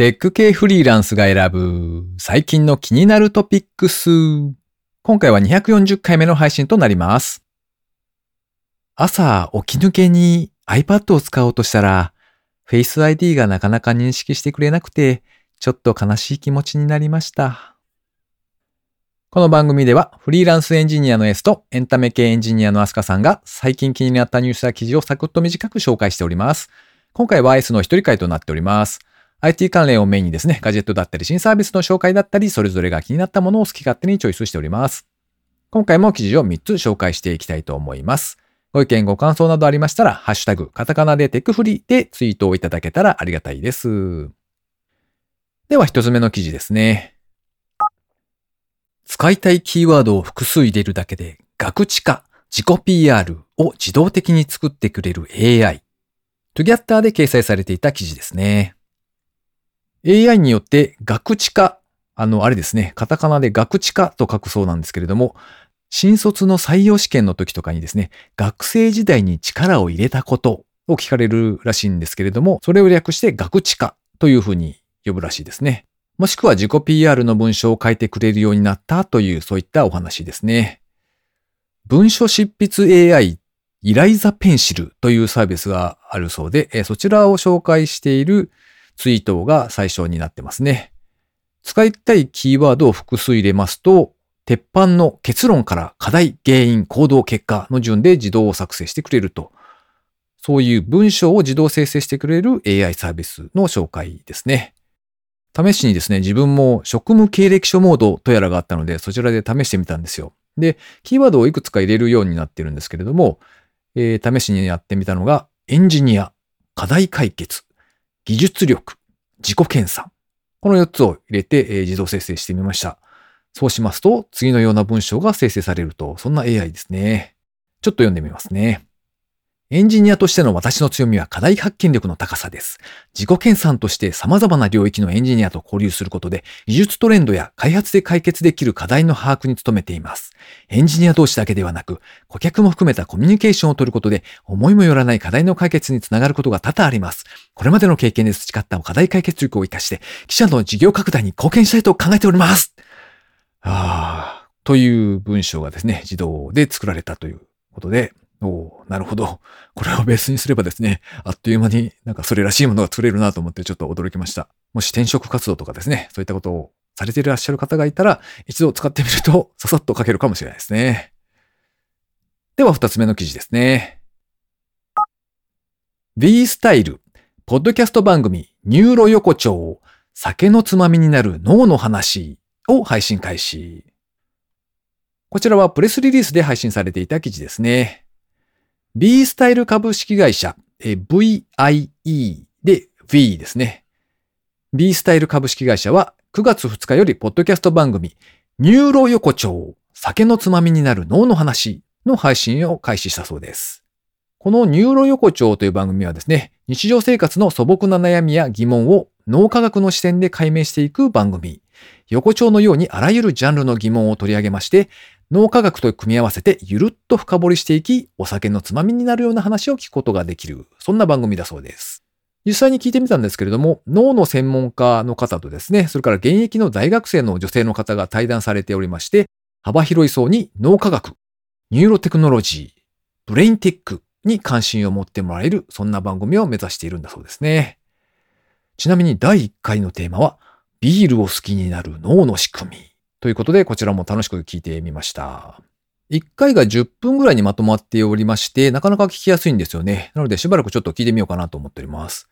テック系フリーランスが選ぶ最近の気になるトピックス。今回は240回目の配信となります。朝起き抜けに iPad を使おうとしたら Face ID がなかなか認識してくれなくてちょっと悲しい気持ちになりました。この番組ではフリーランスエンジニアの S とエンタメ系エンジニアのアスカさんが最近気になったニュースや記事をサクッと短く紹介しております。今回は S の一人会となっております。IT 関連をメインにですね、ガジェットだったり新サービスの紹介だったり、それぞれが気になったものを好き勝手にチョイスしております。今回も記事を3つ紹介していきたいと思います。ご意見、ご感想などありましたら、ハッシュタグ、カタカナでテクフリでツイートをいただけたらありがたいです。では一つ目の記事ですね。使いたいキーワードを複数入れるだけで、学知化、自己 PR を自動的に作ってくれる AI。トゥギャッターで掲載されていた記事ですね。AI によって学知化、あの、あれですね、カタカナで学知化と書くそうなんですけれども、新卒の採用試験の時とかにですね、学生時代に力を入れたことを聞かれるらしいんですけれども、それを略して学知化というふうに呼ぶらしいですね。もしくは自己 PR の文章を書いてくれるようになったというそういったお話ですね。文書執筆 AI イライザペンシルというサービスがあるそうで、そちらを紹介しているツイートが最初になってますね。使いたいキーワードを複数入れますと、鉄板の結論から課題、原因、行動、結果の順で自動を作成してくれると。そういう文章を自動生成してくれる AI サービスの紹介ですね。試しにですね、自分も職務経歴書モードとやらがあったので、そちらで試してみたんですよ。で、キーワードをいくつか入れるようになってるんですけれども、えー、試しにやってみたのが、エンジニア、課題解決、技術力、自己検査。この4つを入れて、えー、自動生成してみました。そうしますと、次のような文章が生成されると、そんな AI ですね。ちょっと読んでみますね。エンジニアとしての私の強みは課題発見力の高さです。自己研鑽として様々な領域のエンジニアと交流することで、技術トレンドや開発で解決できる課題の把握に努めています。エンジニア同士だけではなく、顧客も含めたコミュニケーションを取ることで、思いもよらない課題の解決につながることが多々あります。これまでの経験で培った課題解決力を活かして、記者の事業拡大に貢献したいと考えております。ああ、という文章がですね、自動で作られたということで、おなるほど。これをベースにすればですね、あっという間になんかそれらしいものが作れるなと思ってちょっと驚きました。もし転職活動とかですね、そういったことをされていらっしゃる方がいたら、一度使ってみるとささっと書けるかもしれないですね。では二つ目の記事ですね。 VIE スタイル、ポッドキャスト番組、ニューロ横丁、酒のつまみになる脳の話を配信開始。こちらはプレスリリースで配信されていた記事ですね。 VIE スタイル株式会社、VIE で V ですね。B スタイル株式会社は9月2日よりポッドキャスト番組ニューロ横丁酒のつまみになる脳の話の配信を開始したそうです。このニューロ横丁という番組はですね、日常生活の素朴な悩みや疑問を脳科学の視点で解明していく番組。横丁のようにあらゆるジャンルの疑問を取り上げまして、脳科学と組み合わせてゆるっと深掘りしていき、お酒のつまみになるような話を聞くことができる、そんな番組だそうです。実際に聞いてみたんですけれども、脳の専門家の方とですね、それから現役の大学生の女性の方が対談されておりまして、幅広い層に脳科学、ニューロテクノロジー、ブレインテックに関心を持ってもらえる、そんな番組を目指しているんだそうですね。ちなみに第1回のテーマは、ビールを好きになる脳の仕組み。ということで、こちらも楽しく聞いてみました。1回が10分ぐらいにまとまっておりまして、なかなか聞きやすいんですよね。なので、しばらくちょっと聞いてみようかなと思っております。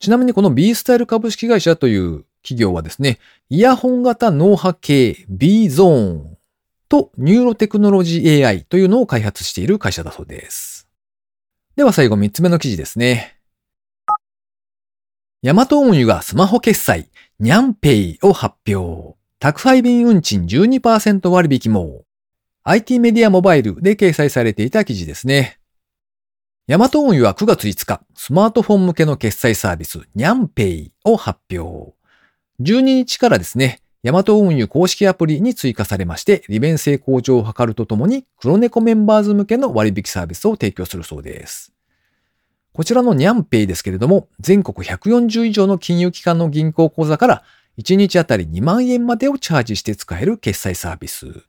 ちなみにこの B スタイル株式会社という企業はですね、イヤホン型脳波系 B ゾーンとニューロテクノロジー AI というのを開発している会社だそうです。では最後3つ目の記事ですね。ヤマト運輸がスマホ決済、ニャンペイを発表。宅配便運賃12%割引も、IT メディアモバイルで掲載されていた記事ですね。ヤマト運輸は9月5日、スマートフォン向けの決済サービス、ニャンペイを発表。12日からですね、ヤマト運輸公式アプリに追加されまして、利便性向上を図るとともに、黒猫メンバーズ向けの割引サービスを提供するそうです。こちらのニャンペイですけれども、全国140以上の金融機関の銀行口座から1日あたり2万円までをチャージして使える決済サービス。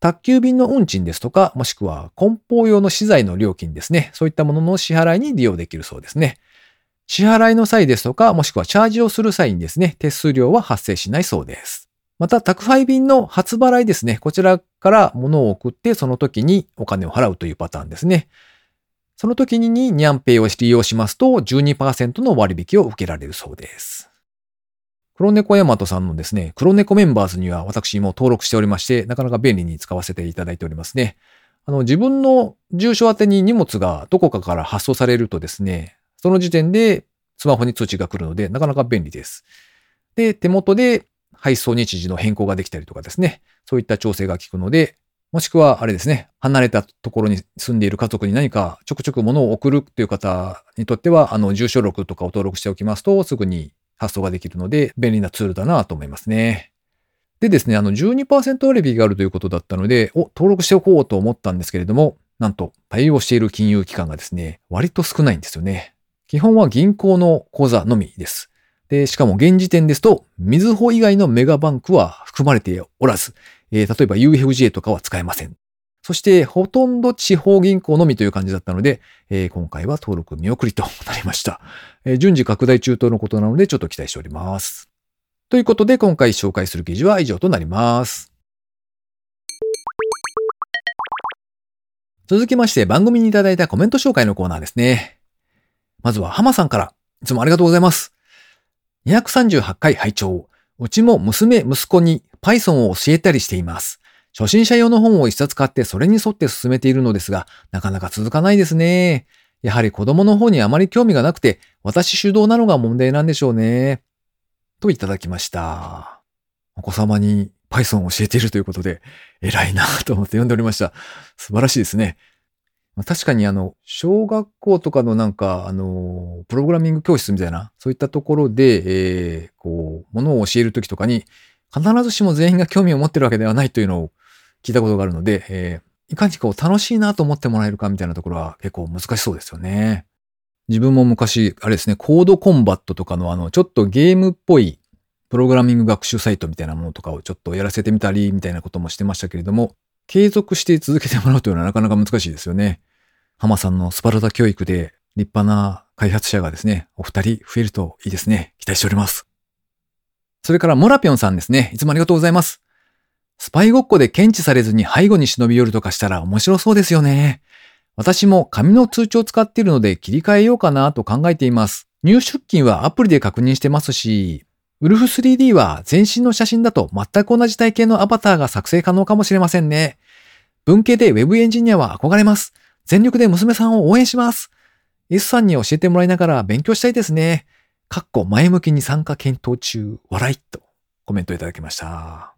宅急便の運賃ですとか、もしくは梱包用の資材の料金ですね。そういったものの支払いに利用できるそうですね。支払いの際ですとか、もしくはチャージをする際にですね、手数料は発生しないそうです。また、宅配便の初払いですね。こちらから物を送って、その時にお金を払うというパターンですね。その時にニャンペイを利用しますと12%の割引を受けられるそうです。黒猫ヤマトさんのですね、黒猫メンバーズには私も登録しておりまして、なかなか便利に使わせていただいておりますね。あの、自分の住所宛てに荷物がどこかから発送されるとですね、その時点でスマホに通知が来るので、なかなか便利です。で、手元で配送日時の変更ができたりとかですね、そういった調整が効くので、もしくは、あれですね、離れたところに住んでいる家族に何かちょくちょく物を送るという方にとっては、あの、住所録とかを登録しておきますと、すぐに発送ができるので、便利なツールだなと思いますね。でですね、あの、12%割引があるということだったので、お、登録しておこうと思ったんですけれども、なんと、対応している金融機関がですね、割と少ないんですよね。基本は銀行の口座のみです。で、しかも現時点ですと、みずほ以外のメガバンクは含まれておらず、えー、例えば UFJ とかは使えません。そして、ほとんど地方銀行のみという感じだったので、えー、今回は登録見送りとなりました、えー。順次拡大中とのことなので、ちょっと期待しております。ということで、今回紹介する記事は以上となります。続きまして、番組にいただいたコメント紹介のコーナーですね。まずは、浜さんから、いつもありがとうございます。238回拝聴うちも娘、息子に Python を教えたりしています。初心者用の本を一冊買ってそれに沿って進めているのですが、なかなか続かないですね。やはり子供の方にあまり興味がなくて、私主導なのが問題なんでしょうね。といただきました。お子様に Python を教えているということで、偉いなと思って読んでおりました。素晴らしいですね。確かにあの、小学校とかのなんか、あの、プログラミング教室みたいな、そういったところで、えー、こう、ものを教えるときとかに、必ずしも全員が興味を持ってるわけではないというのを聞いたことがあるので、えー、いかにこう楽しいなと思ってもらえるかみたいなところは結構難しそうですよね。自分も昔、あれですね、コードコンバットとかのあの、ちょっとゲームっぽいプログラミング学習サイトみたいなものとかをちょっとやらせてみたり、みたいなこともしてましたけれども、継続して続けてもらうというのはなかなか難しいですよね。浜さんのスパルタ教育で立派な開発者がですね、お二人増えるといいですね。期待しております。それからモラピョンさんですね。いつもありがとうございます。スパイごっこで検知されずに背後に忍び寄るとかしたら面白そうですよね。私も紙の通知を使っているので切り替えようかなと考えています。入出金はアプリで確認してますし、ウルフ 3D は全身の写真だと全く同じ体型のアバターが作成可能かもしれませんね。文系で Web エンジニアは憧れます。全力で娘さんを応援します。S さんに教えてもらいながら勉強したいですね。かっこ前向きに参加検討中、笑いとコメントいただきました。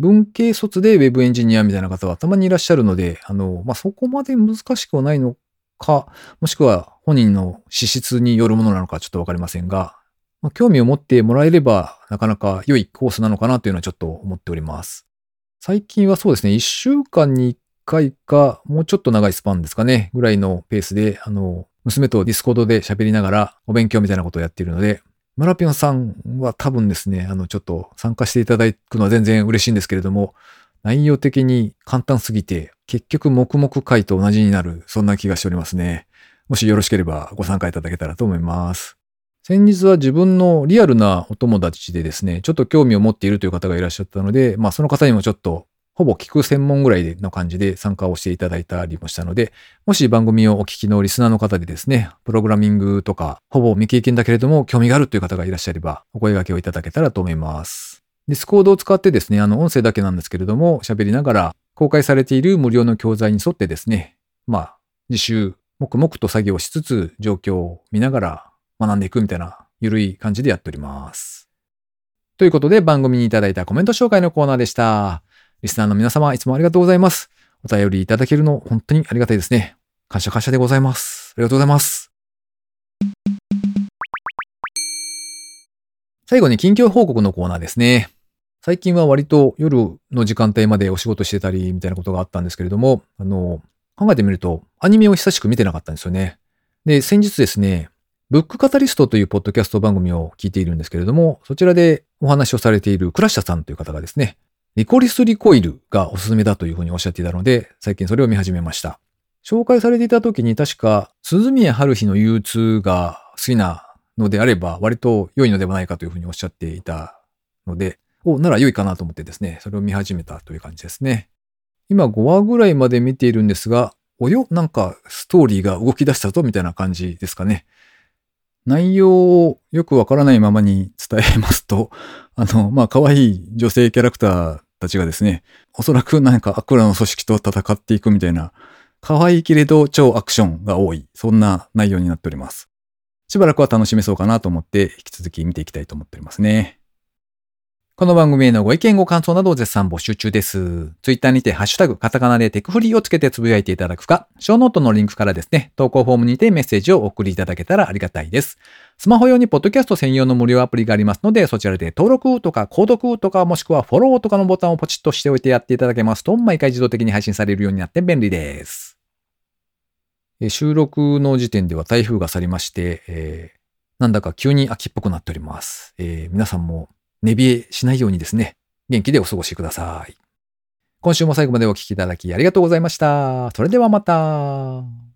文系卒で Web エンジニアみたいな方はたまにいらっしゃるので、あの、まあ、そこまで難しくはないのか、もしくは本人の資質によるものなのかちょっとわかりませんが、まあ、興味を持ってもらえればなかなか良いコースなのかなというのはちょっと思っております。最近はそうですね、1週間に1回か、もうちょっと長いスパンですかね、ぐらいのペースで、あの、娘とディスコードで喋りながらお勉強みたいなことをやっているので、ムラピョンさんは多分ですね、あの、ちょっと参加していただくのは全然嬉しいんですけれども、内容的に簡単すぎて、結局黙々回と同じになる、そんな気がしておりますね。もしよろしければご参加いただけたらと思います。先日は自分のリアルなお友達でですね、ちょっと興味を持っているという方がいらっしゃったので、まあその方にもちょっとほぼ聞く専門ぐらいの感じで参加をしていただいたりもしたので、もし番組をお聞きのリスナーの方でですね、プログラミングとか、ほぼ未経験だけれども興味があるという方がいらっしゃれば、お声掛けをいただけたらと思います。ディスコードを使ってですね、あの、音声だけなんですけれども、喋りながら、公開されている無料の教材に沿ってですね、まあ、自習、黙々と作業しつつ、状況を見ながら学んでいくみたいな、ゆるい感じでやっております。ということで、番組にいただいたコメント紹介のコーナーでした。リスナーの皆様、いつもありがとうございます。お便りいただけるの、本当にありがたいですね。感謝感謝でございます。ありがとうございます。最後に近況報告のコーナーですね。最近は割と夜の時間帯までお仕事してたりみたいなことがあったんですけれども、あの、考えてみるとアニメを久しく見てなかったんですよね。で、先日ですね、ブックカタリストというポッドキャスト番組を聞いているんですけれども、そちらでお話をされているクラッシャーさんという方がですね、リコリスリコイルがおすすめだというふうにおっしゃっていたので、最近それを見始めました。紹介されていた時に確か、鈴宮春日の憂鬱が好きなのであれば、割と良いのではないかというふうにおっしゃっていたので、お、なら良いかなと思ってですね、それを見始めたという感じですね。今5話ぐらいまで見ているんですが、およ、なんかストーリーが動き出したぞみたいな感じですかね。内容をよくわからないままに伝えますと、あの、まあ、可愛い女性キャラクターたちがですね、おそらくなんかアクラの組織と戦っていくみたいな、可愛いけれど超アクションが多い、そんな内容になっております。しばらくは楽しめそうかなと思って、引き続き見ていきたいと思っておりますね。この番組へのご意見ご感想などを絶賛募集中です。ツイッターにてハッシュタグカタカナでテクフリーをつけてつぶやいていただくか、ショーノートのリンクからですね、投稿フォームにてメッセージをお送りいただけたらありがたいです。スマホ用にポッドキャスト専用の無料アプリがありますので、そちらで登録とか購読とかもしくはフォローとかのボタンをポチッとしておいてやっていただけますと、毎回自動的に配信されるようになって便利です。収録の時点では台風が去りまして、えー、なんだか急に秋っぽくなっております。えー、皆さんも寝冷えしないようにですね、元気でお過ごしください。今週も最後までお聴きいただきありがとうございました。それではまた。